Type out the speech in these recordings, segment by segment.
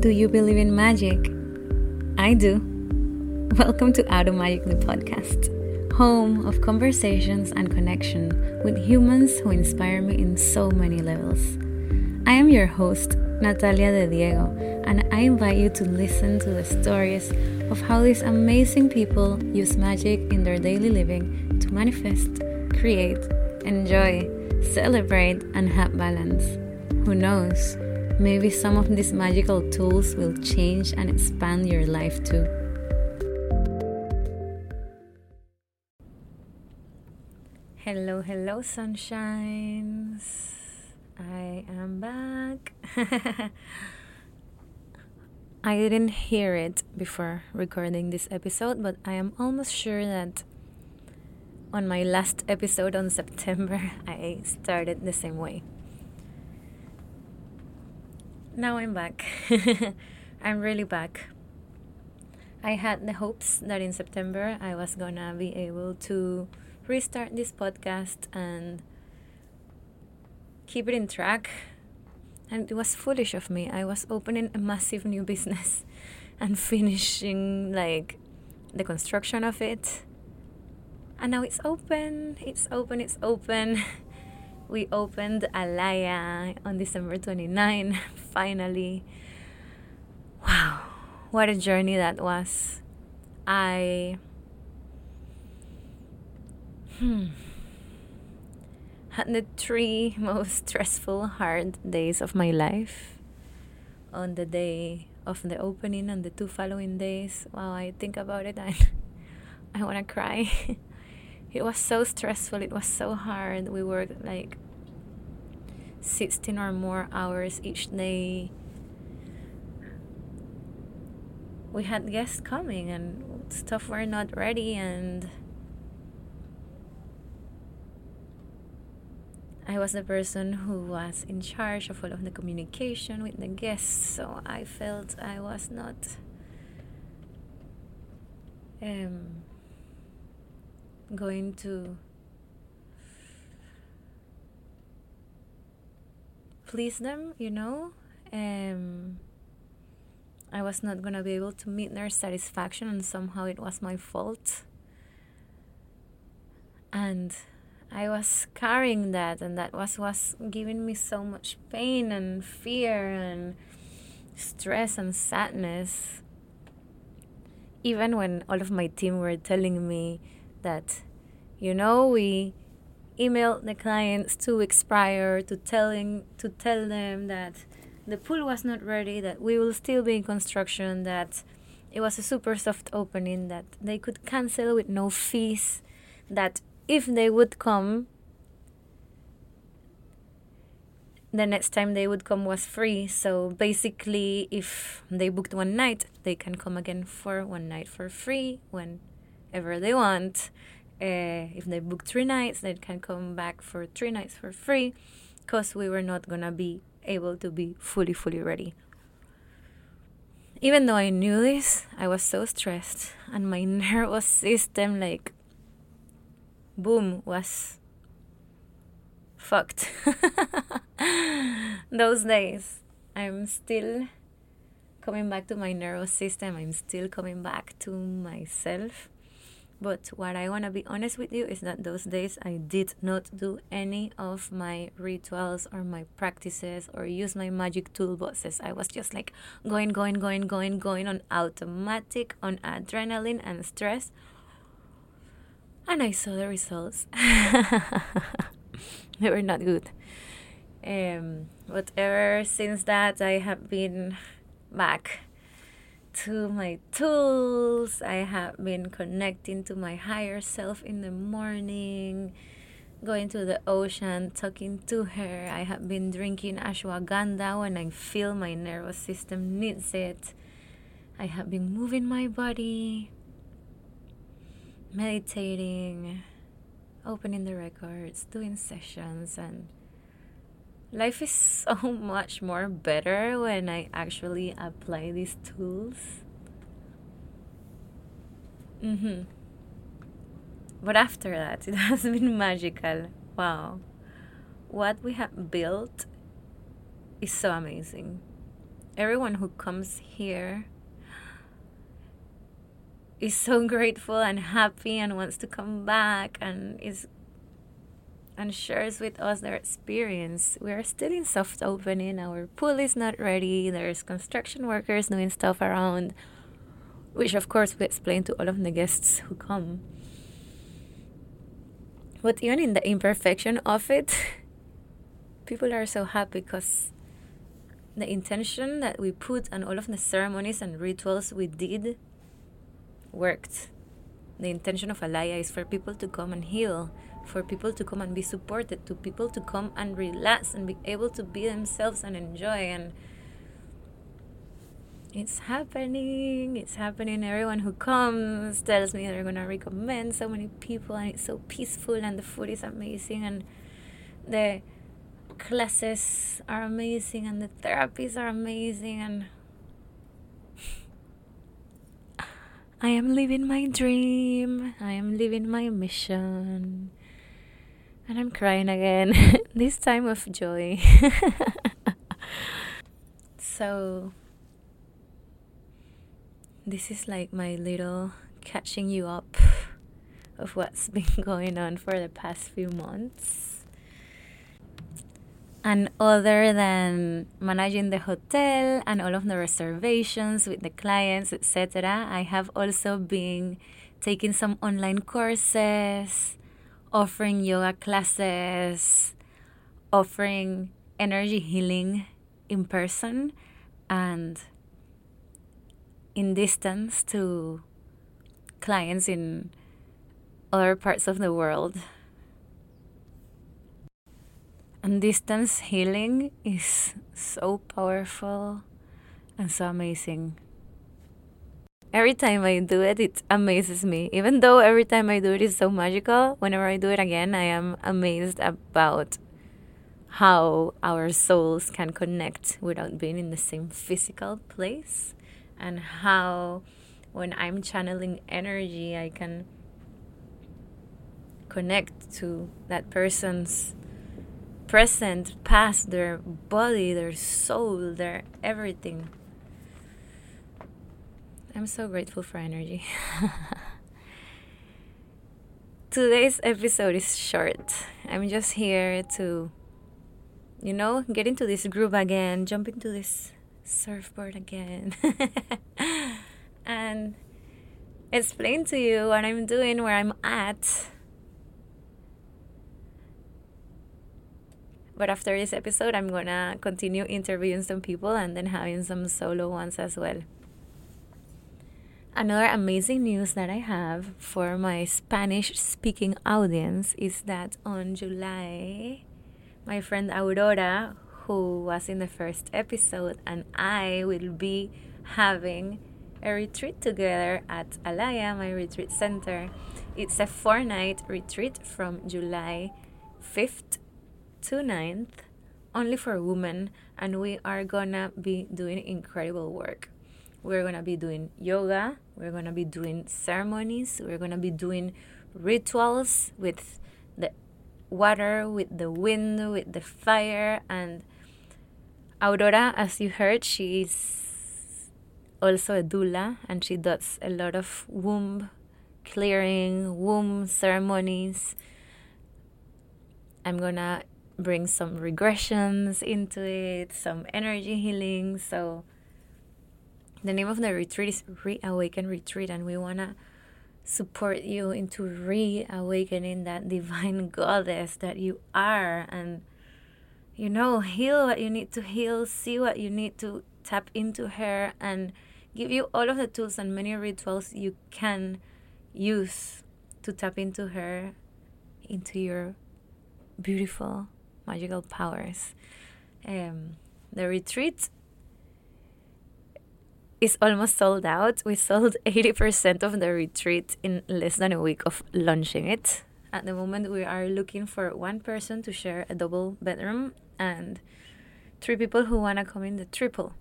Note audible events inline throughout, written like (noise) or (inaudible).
Do you believe in magic? I do. Welcome to Magic the podcast, home of conversations and connection with humans who inspire me in so many levels. I am your host, Natalia de Diego, and I invite you to listen to the stories of how these amazing people use magic in their daily living to manifest, create, enjoy, celebrate, and have balance. Who knows? Maybe some of these magical tools will change and expand your life too. Hello, hello, sunshines. I am back. (laughs) I didn't hear it before recording this episode, but I am almost sure that on my last episode on September, (laughs) I started the same way now I'm back. (laughs) I'm really back. I had the hopes that in September I was gonna be able to restart this podcast and keep it in track. And it was foolish of me. I was opening a massive new business (laughs) and finishing like the construction of it. And now it's open, it's open, it's open. (laughs) we opened Alaya on December 29, (laughs) finally. Wow, what a journey that was. I hmm, had the three (laughs) most stressful, hard days of my life. On the day of the opening and the two following days, wow, I think about it, (laughs) I, I want to cry. It was so stressful it was so hard. We worked like 16 or more hours each day. We had guests coming and stuff were not ready and I was the person who was in charge of all of the communication with the guests so I felt I was not um, going to please them, you know. Um, I was not gonna be able to meet their satisfaction, and somehow it was my fault. And I was carrying that, and that was was giving me so much pain and fear and stress and sadness. Even when all of my team were telling me that, you know, we emailed the clients two weeks prior to telling to tell them that the pool was not ready, that we will still be in construction, that it was a super soft opening, that they could cancel with no fees, that if they would come, the next time they would come was free. So basically, if they booked one night, they can come again for one night for free whenever they want. Uh, if they book three nights, they can come back for three nights for free because we were not gonna be able to be fully, fully ready. Even though I knew this, I was so stressed, and my (laughs) nervous system, like, boom, was fucked. (laughs) Those days, I'm still coming back to my nervous system, I'm still coming back to myself but what I want to be honest with you is that those days I did not do any of my rituals or my practices or use my magic toolboxes. I was just like going, going, going, going, going on automatic, on adrenaline and stress. And I saw the results. (laughs) they were not good. Um, but ever since that, I have been back to my tools. I have been connecting to my higher self in the morning, going to the ocean, talking to her. I have been drinking ashwagandha when I feel my nervous system needs it. I have been moving my body, meditating, opening the records, doing sessions, and life is (laughs) so much more better when I actually apply these tools. Mm-hmm. But after that, (laughs) it has been magical. Wow. What we have built is so amazing. everyone who comes here is so (laughs) grateful and happy and wants to come back and is and shares with us their experience. We are still in soft opening. Our pool is not ready. There's construction workers doing stuff around, which of course we explain to all of the guests who come. But even in the imperfection of it, (laughs) people are so happy because the intention that we put on all of the ceremonies and rituals we did worked. The intention of Alaya is for people to come and heal, for people to come and be supported, to people to come and relax and be able to be themselves and enjoy. And it's happening, it's happening. Everyone who comes tells me they're gonna recommend so many people, and it's so peaceful, and the food is amazing, and the classes are amazing, and the therapies are amazing, and (sighs) I am living my dream. I am living my mission. And I'm crying again, (laughs) this time of joy. (laughs) so, this is like my little catching you up of what's (laughs) been going on for the past few months. And other than managing the hotel and all of the reservations with the clients, etc., I have also been taking some online courses, offering yoga classes, offering energy healing in person and in distance to clients in other parts of the world and distance healing is so powerful and so amazing. Every time I do it, it amazes me. Even though every time I do it is so magical, whenever I do it again, I am amazed about how our souls can connect without being in the same physical place, and how when I'm channeling energy, I can connect to that person's present, past, their body, their soul, their everything. I'm so grateful for energy. (laughs) Today's episode is short. I'm just here to, you know, get into this groove again, jump into this surfboard again, (laughs) and explain to you what I'm doing, where I'm at But after this episode, I'm gonna continue interviewing some people and then having some solo ones as well. Another amazing news that I have for my Spanish speaking audience is that on July, my friend Aurora, who was in the first episode, and I will be having a retreat together at Alaya, my retreat center. It's a four night retreat from July 5th to 9th only for women and we are gonna be doing incredible work we're gonna be doing yoga we're gonna be doing ceremonies we're gonna be doing rituals with the water with the wind with the fire and aurora as you heard she's also a doula and she does a lot of womb clearing womb ceremonies i'm gonna bring some regressions into it, some energy healing. So the name of the retreat is Reawaken Retreat, and we wanna support you into reawakening that divine (laughs) goddess that you are and you know heal what you need to heal see what you need to tap into her and give you all of the tools and many rituals you can use to tap into her into your beautiful magical powers. Um, the retreat is almost sold out. We sold (laughs) 80% of the retreat in less than a week of launching it. At the moment, we are looking for one person to share a double bedroom and three people who want to come in the triple.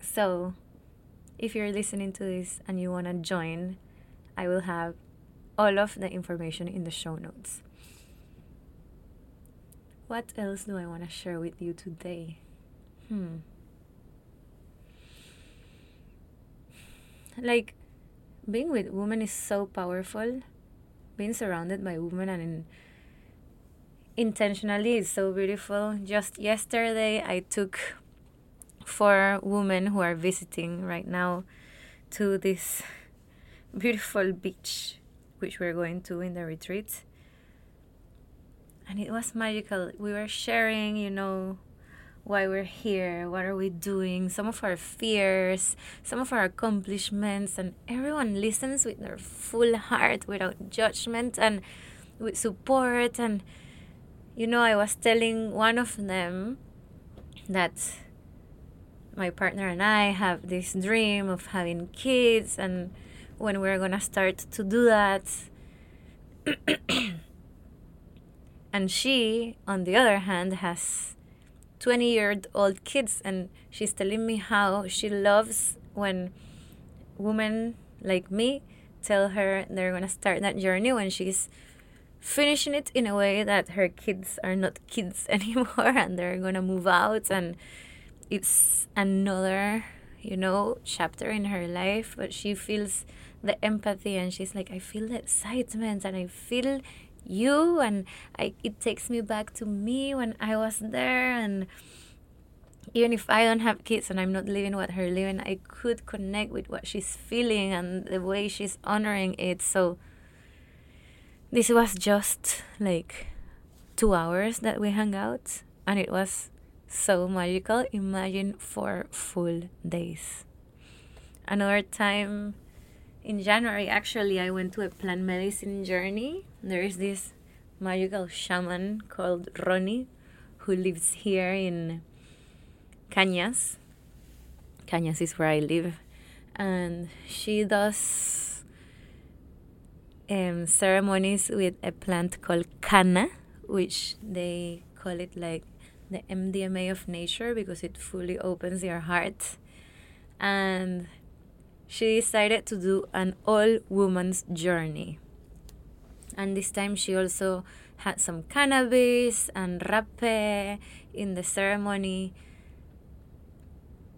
So, if you're listening to this and you want to join, I will have all of the information in the show notes. What else do I want to share with you today? Hmm. Like being with women is so powerful. Being surrounded by women and in, intentionally is so beautiful. Just yesterday i took four women who are visiting right now to this (laughs) beautiful beach which we're going to in the retreat. And it was magical. We were sharing you know why we're here, what are we doing, some of our fears, some of our accomplishments, and everyone listens with their full heart without judgment and with support. And you know, I was telling one of them that my partner and I have this dream of having kids, and when we're gonna start to do that. (coughs) and she, on the other hand, has 20 year old kids and she's telling me how she loves when women like me tell her they're going to start that journey when she's finishing it in a way that her kids are not (laughs) kids (laughs) anymore and they're going to move out. And it's another you know chapter in her life but she feels the empathy and she's like i feel the excitement and i feel you and I, it takes me back to me when I was there and even if I don't have kids and I'm not living what her living, I could connect with what she's feeling and the way she's honoring it. So this was just like two hours that we hung out and it was so magical. Imagine four full days. Another time in January, actually, I went to a plant medicine journey. There is this magical shaman called Ronnie who lives here in Cañas. Cañas is where I live. And she does um, ceremonies with a plant called kanna, which they call it like the MDMA of nature because it fully opens your heart. And she decided to do an all woman's journey. And this time she also had some cannabis and rapé in the ceremony.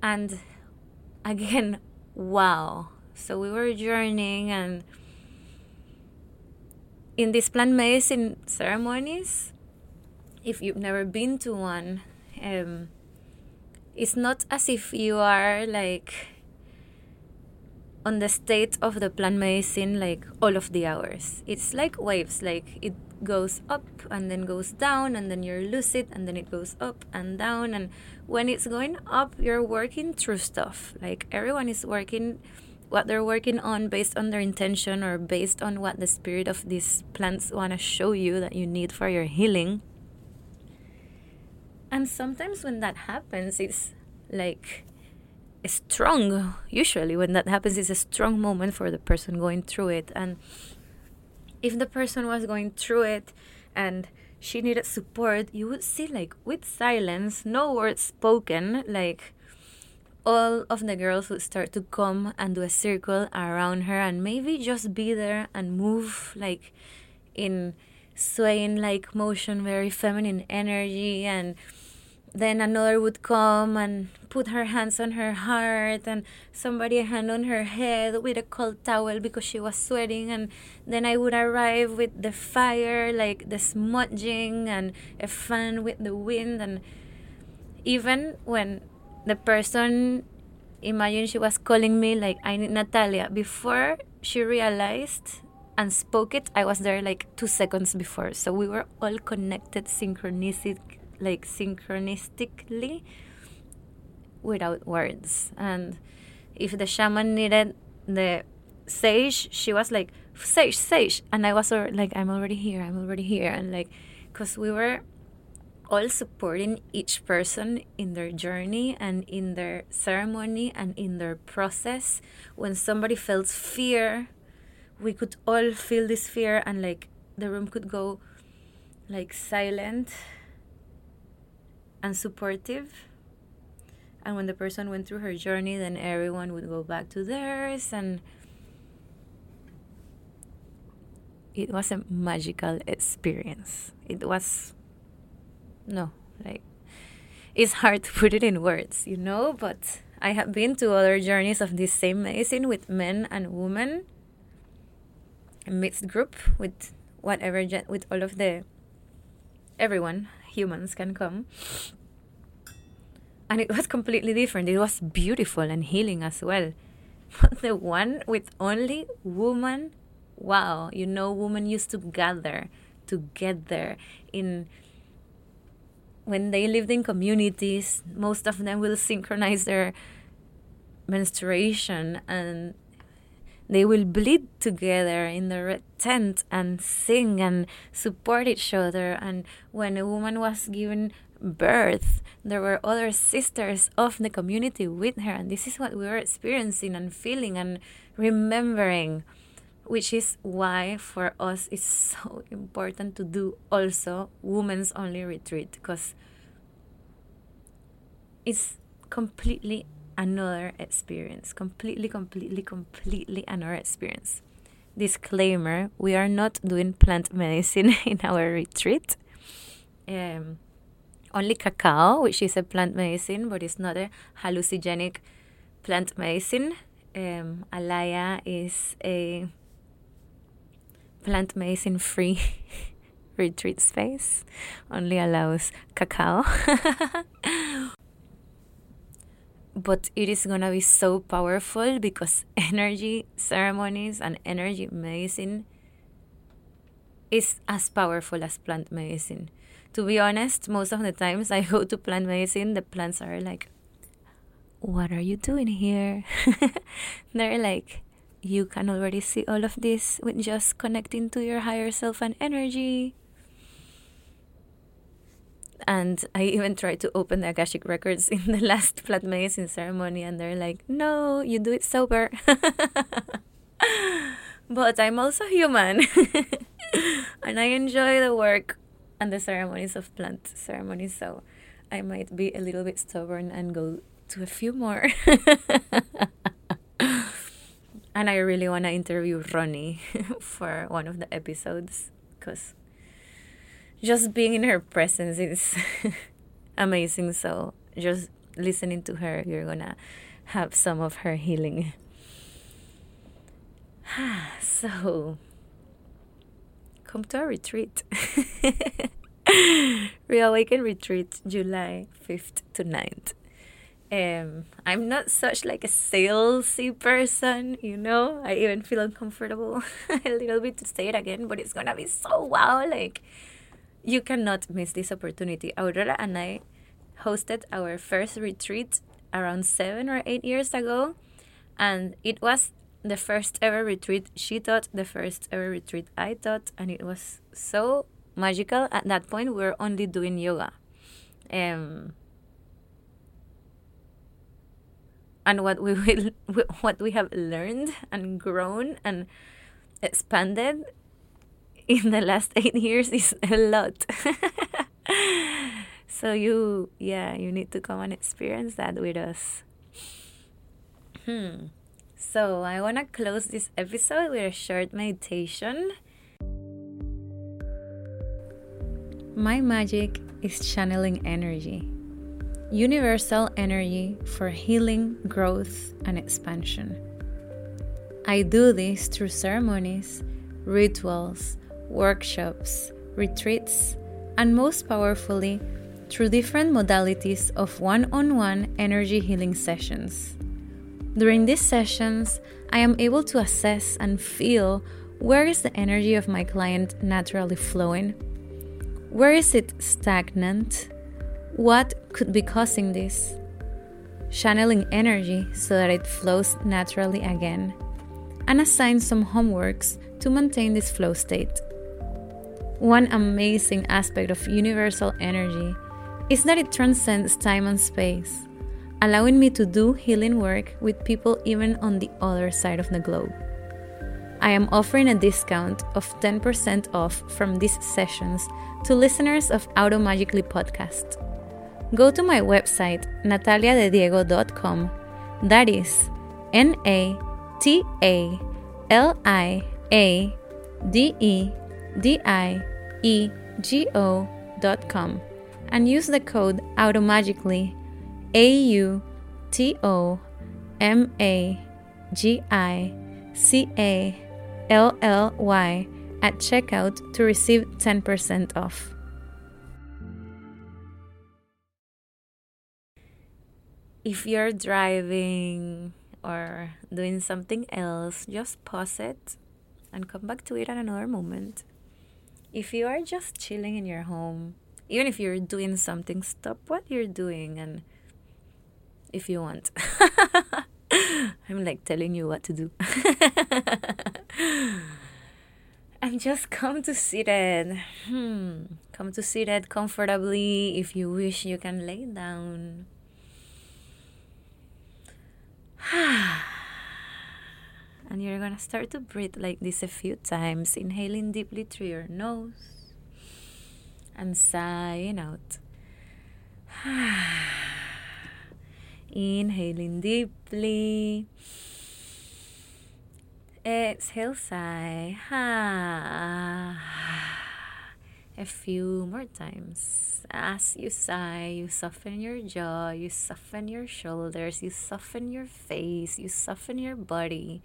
And again, wow. So we were journeying and in these plant medicine ceremonies, if you've never been to one, um, it's not as if you are like on the state of the plant medicine like all of the hours. It's like waves, like it goes up and then goes down and then you're lucid and then it goes up and down and when it's going up you're working through stuff. Like everyone is working what they're working on based on their intention or based on what the spirit of these plants want to show you that you need for your healing. And sometimes when that happens, it's like strong. Usually when that happens it's a strong moment for the person going through it. And if the person was going through it and she needed support you would see like with silence no words spoken like all of the girls would start to come and do a circle around her and maybe just be there and move like in swaying like motion very feminine energy and then another would come and put her hands on her heart and somebody a hand on her head with a cold towel because she was sweating. And then i would arrive with the fire like the smudging and a fan with the wind. And even when the person imagine she was calling me like i need natalia before she realized and spoke it i was there like two seconds before. So we were all connected synchronistic like synchronistically without words. And if the shaman needed the sage, she was like, sage, sage. And I was like, I'm already here, I'm already here. And like, because we were all supporting each person in their journey and in their ceremony and in their process. When somebody felt fear, we could all feel this fear and like the room could go like silent and supportive. And when the person went through her journey, then everyone would go back to theirs. And it was a magical experience. It was, no, like, it's hard to put it in words, you know, but I have been to other journeys of this same medicine with men and women, mixed group with whatever, with all of the everyone, humans can come. And it was completely different. It was beautiful and healing as well. But (laughs) the one with only woman, wow, you know, women used to gather together in when they lived in communities, most of them will synchronize their menstruation and they will bleed together in the red tent and sing and support each other. And when a woman was given birth, there were other sisters of the community with her. And this is what we were experiencing and feeling and remembering, which is why for us it's (laughs) so important to do also women's only retreat because it's completely another experience. Completely, completely, completely another experience. Disclaimer we are not doing plant medicine (laughs) in our retreat. Um, only cacao, which is a plant medicine, but it's not a hallucinogenic plant medicine. Um, Alaya is a plant medicine free (laughs) retreat space, only allows cacao. (laughs) but it is gonna be so powerful because (laughs) energy ceremonies and energy medicine is as powerful as plant medicine. To be honest, most of the times I (laughs) go to plant medicine, the plants are like, What are you doing here? (laughs) They're like, You can already see all of this with just connecting to your higher self and energy and I even tried to open the Akashic records (laughs) in the last plant medicine ceremony, and they're like, "No, you do it sober." (laughs) but I'm also human, (laughs) and I enjoy the work and the ceremonies of plant ceremonies. So I might be a little bit stubborn and go to a few more. and I really want to interview Ronnie for one of the episodes because just being in her presence is (laughs) amazing. So just listening to her, you're gonna have some of her healing. (sighs) so come to a retreat. (laughs) Reawaken retreat July 5th to 9th. Um, I'm not such like a salesy person, you know. I even feel uncomfortable (laughs) a little bit to say it again, but it's gonna be so wow. Like you cannot miss this opportunity. Aurora and I hosted our first retreat around seven or eight years ago, and it was the first ever retreat she taught, the first ever retreat I taught, and it was so magical. At that point, we were only doing yoga. Um, and what we will, (laughs) what we have learned and grown and expanded (laughs) in the last eight years is a lot. (laughs) so you, yeah, you need to come and experience that with us. Hmm. So I want to close this episode with a short meditation. My magic is channeling energy, universal energy for healing, growth, and expansion. I do this through ceremonies, rituals, workshops, retreats, and most powerfully, through different modalities of one on one energy healing sessions. During these sessions, I am able to assess and feel where is the energy of my client naturally flowing? Where is it stagnant? What could be causing this? Channeling energy so that it flows naturally again, and assign some homeworks to maintain this flow state. One amazing aspect of universal energy is that it transcends time and space, allowing me to do healing work with people even on the other side of the globe. I am offering a discount of 10% off from these sessions to listeners of Automagically podcast. Go to my website, nataliadediego.com. That is N A T A L I A D E D-I-E-G-O.com and use the code automagically A U T O M A G I C A L L Y at checkout to receive 10% off. If you're driving or doing something else, just pause it and come back to it at another moment. If you are just chilling in your home, even if you're doing something, stop what you're doing and if you want. (laughs) I'm like telling you what to do. (laughs) and just come to seated. Hmm. Come to sit seated comfortably. If you wish, you can lay down. (sighs) (sighs) and you're gonna start to breathe like this a few times, inhaling deeply through your nose and sighing out. (sighs) Inhaling deeply. Exhale, sigh. (sighs) A few more times. As you sigh, you soften your jaw, you soften your shoulders, you soften your face, you soften your body.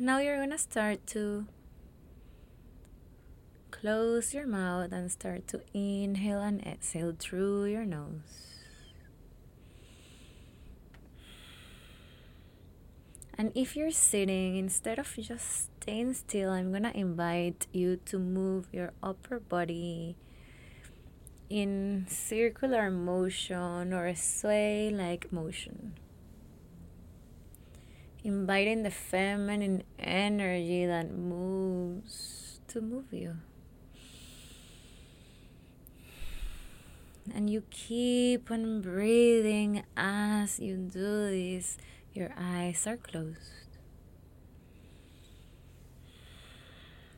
Now you're gonna start to close your mouth and start to inhale and exhale through your nose. And if you're sitting, instead of just staying still, I'm gonna invite you to move your upper body in circular motion or a sway like motion. Inviting the feminine energy that moves to move you. And you keep on breathing as you do this. Your eyes are closed.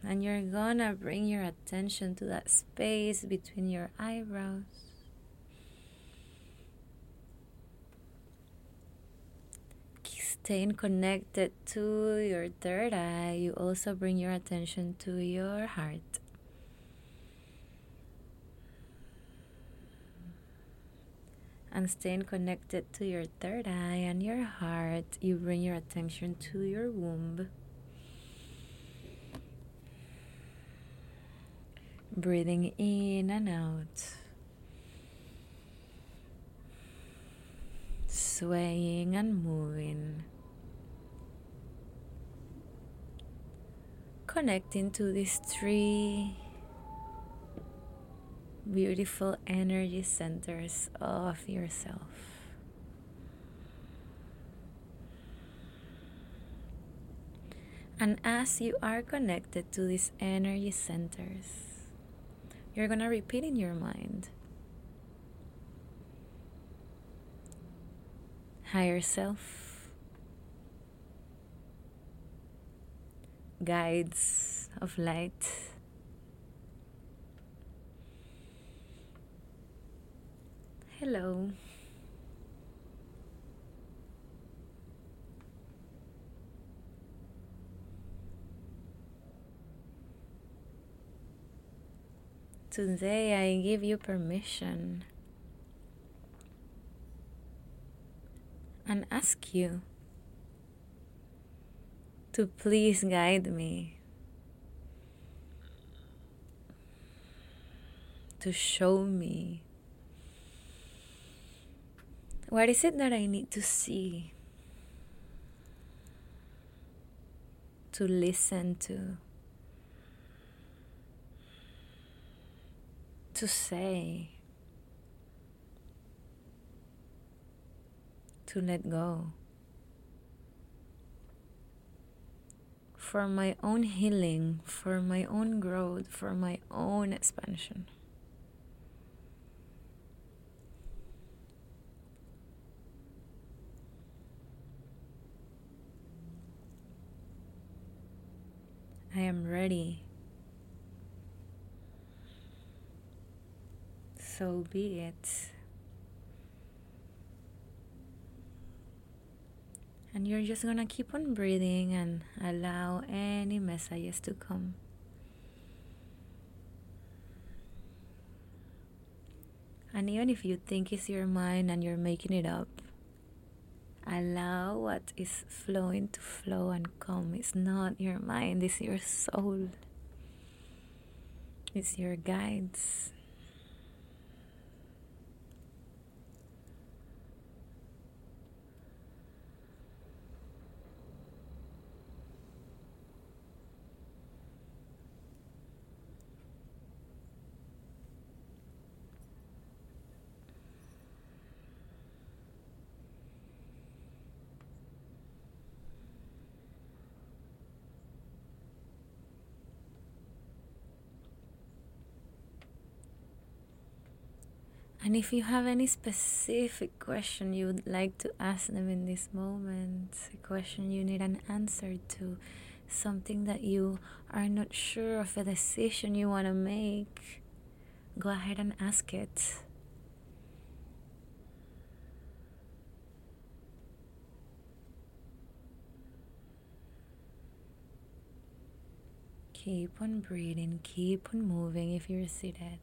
And you're gonna bring your attention to that space between your eyebrows. Staying connected to your third eye, you also bring your attention to your heart. and staying connected to your third eye and your heart, you bring your attention to your womb. Breathing in and out, swaying and moving, connecting to these three beautiful energy centers of yourself. And as you are connected to these energy centers, you're going to repeat in your mind higher self, guides of light Hello. Today I give you permission and ask you to please guide me, to show me what is it that I need to see? To listen to? To say? To let go? For my own healing, for my own growth, for my own expansion. I am ready. So be it. And you're just gonna keep on breathing and allow any messages to come. And even if you think it's your mind and you're making it up, allow what is flowing to flow and come. It's not your mind, it's your soul, it's your guides. And if you have any specific question you would like to ask them in this moment, a question you need an answer to, something that you are not sure of a decision you want to make, go ahead and ask it. Keep on breathing, keep on moving if you're seated.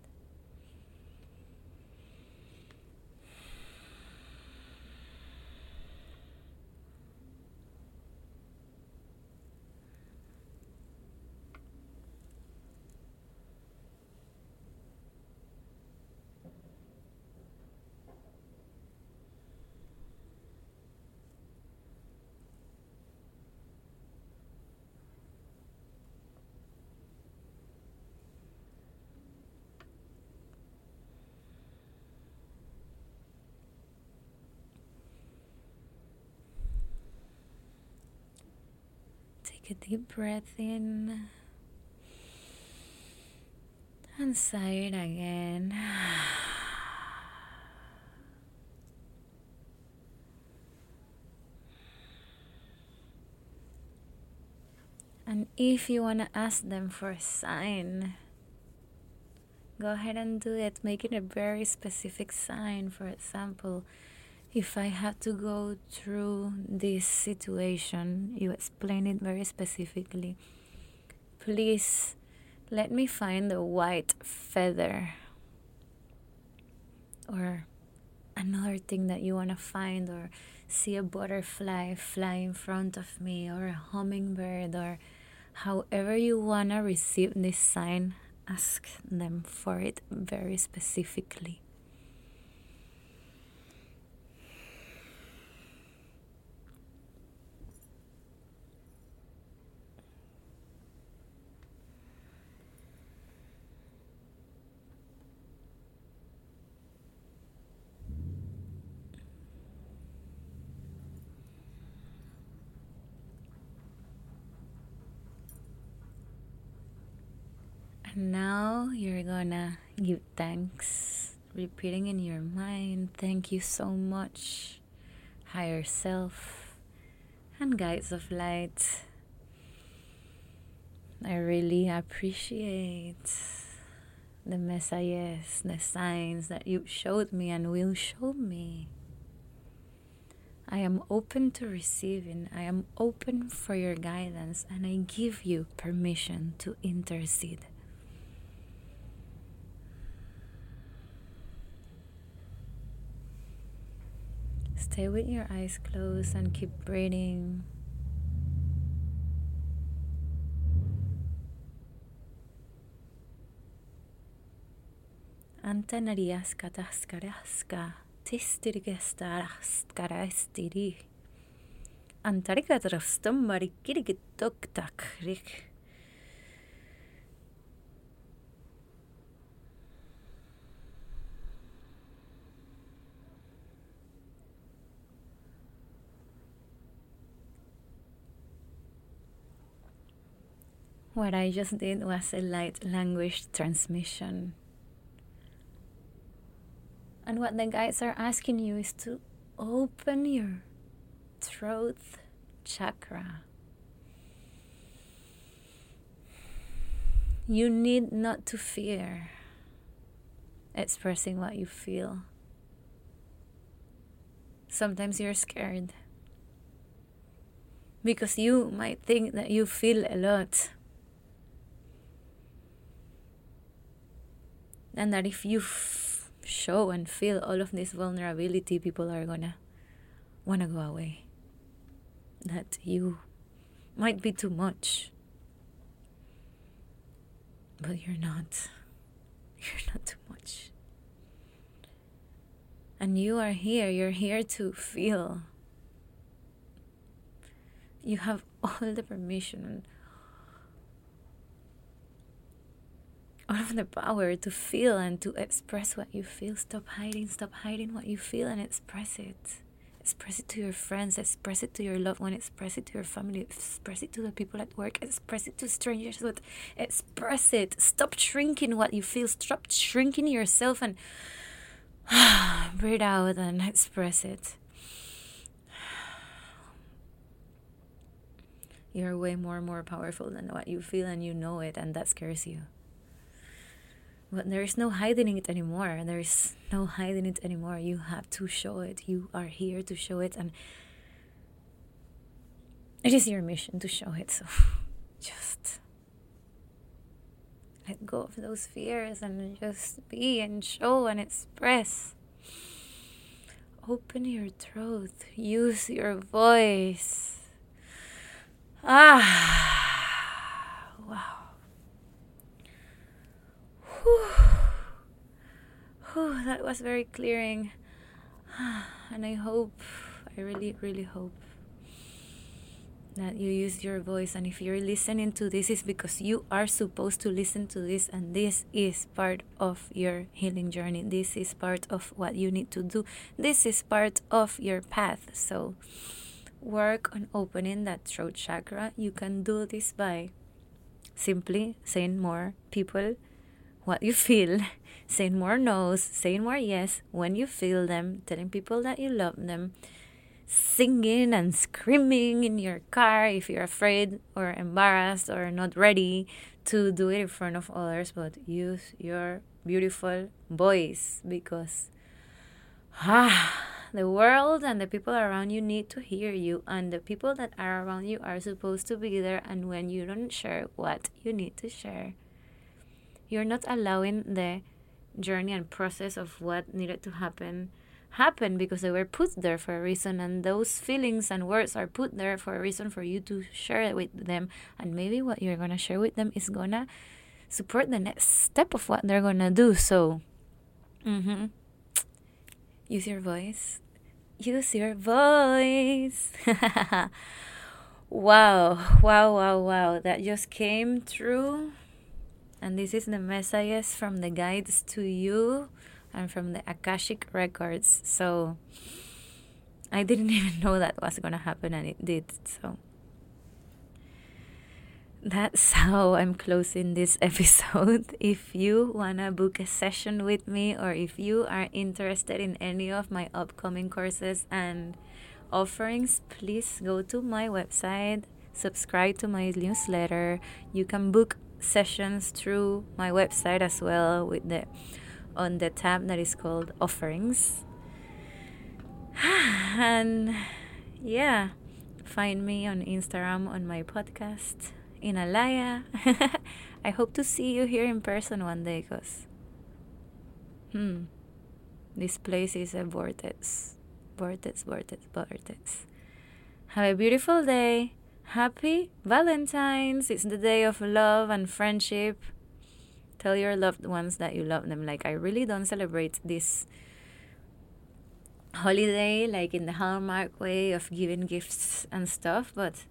Take a deep breath in and sigh it again. And if you want to ask them for a sign, go ahead and do it. Make it a very specific sign. For example, if I had to go through this situation, you explain it very specifically. Please let me find a white feather or another thing that you want to find, or see a butterfly fly in front of me, or a hummingbird, or however you want to receive this sign, ask them for it very specifically. Now you're gonna give thanks, repeating in your mind, Thank you so much, higher self, and guides of light. I really appreciate the messages, the signs that you showed me and will show me. I am open to receiving. I am open for your guidance, and I give you permission to intercede. Stay with your eyes closed and keep breathing. Antanariaska taskaraska tistirgestaraskaraistiri. Antarikatrastommarikirikitoktakrik. What I just did was a light language transmission. And what the guides are asking you is to open your throat chakra. You need not to fear expressing what you feel. Sometimes you're scared because you might think that you feel a lot. And that if you f- show and feel all of this vulnerability, people are gonna wanna go away. That you might be too much. But you're not. (laughs) You're not too much. And you are here. You're here to feel. You have all the permission all of the power to feel and to express what you feel. Stop hiding, stop hiding what you feel and express it. Express it to your friends, express it to your loved one, express it to your family, express it to the people at work, express it to strangers, but express it. Stop shrinking what you feel, stop shrinking yourself and (sighs) breathe out and express it. (sighs) You're way more and more powerful than what you feel and you know it and that scares you. But there is no hiding it anymore. There is no hiding it anymore. You have to show it. You are here to show it, and it is your mission to show it. So (laughs) just let go of those fears and just be and show and express. Open your throat, use your voice. Ah, wow. Whew. Whew, that was very clearing. (sighs) And I hope, I really, really hope that you use your voice. And if you're listening to this, is because you are supposed to listen to this, and this is part of your healing journey. This is part of what you need to do. This is part of your path. So, work on opening that throat chakra. You can do this by simply saying more people what you feel, (laughs) saying more no's, saying more yes when you feel them, telling people that you love them, singing and screaming in your car if you're afraid or embarrassed or not ready to do it in front of others, but use your beautiful voice because ah, the world and the people around you need to hear you, and the people that are around you are supposed to be there. And when you don't share what you need to share, you're not allowing the journey and process of what needed to happen happen because they were put there for a reason. And those feelings and words are put there for a reason for you to share it with them. And maybe what you're going to share with them is going to support the next step of what they're going to do. So mm-hmm. use your voice. Use your voice. (laughs) Wow. Wow wow wow. That just came through and this is the messages from the guides to you and from the Akashic records. So I didn't (laughs) even know that was going to happen and it did. So that's (laughs) how I'm closing this (laughs) episode. If you want to book a session with me or if you are interested in any of my upcoming courses and offerings, please go to my website, subscribe to my newsletter. You can book sessions through my website as well with the on the tab that is called offerings. (sighs) And yeah find me on instagram on my podcast in alaya (laughs) i hope to see you here in person one day because hmm this place is a vortex vortex vortex vortex. Have a beautiful day Happy Valentine's! It's the day of love and friendship. Tell your loved ones that you love them. Like, I really don't celebrate this holiday like in the Hallmark way of giving gifts and stuff, but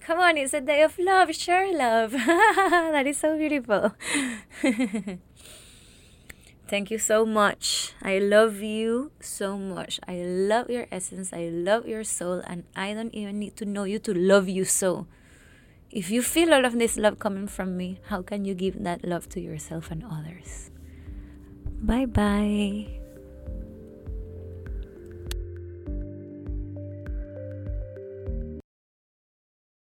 come on, it's a day of love. Share love. (laughs) that is so beautiful. (laughs) Thank you so much. I love you so much. I love your essence. I love your soul. And I don't even need to know you to love you so. If you feel all of this love coming from me, how can you give that love to yourself and others? Bye bye.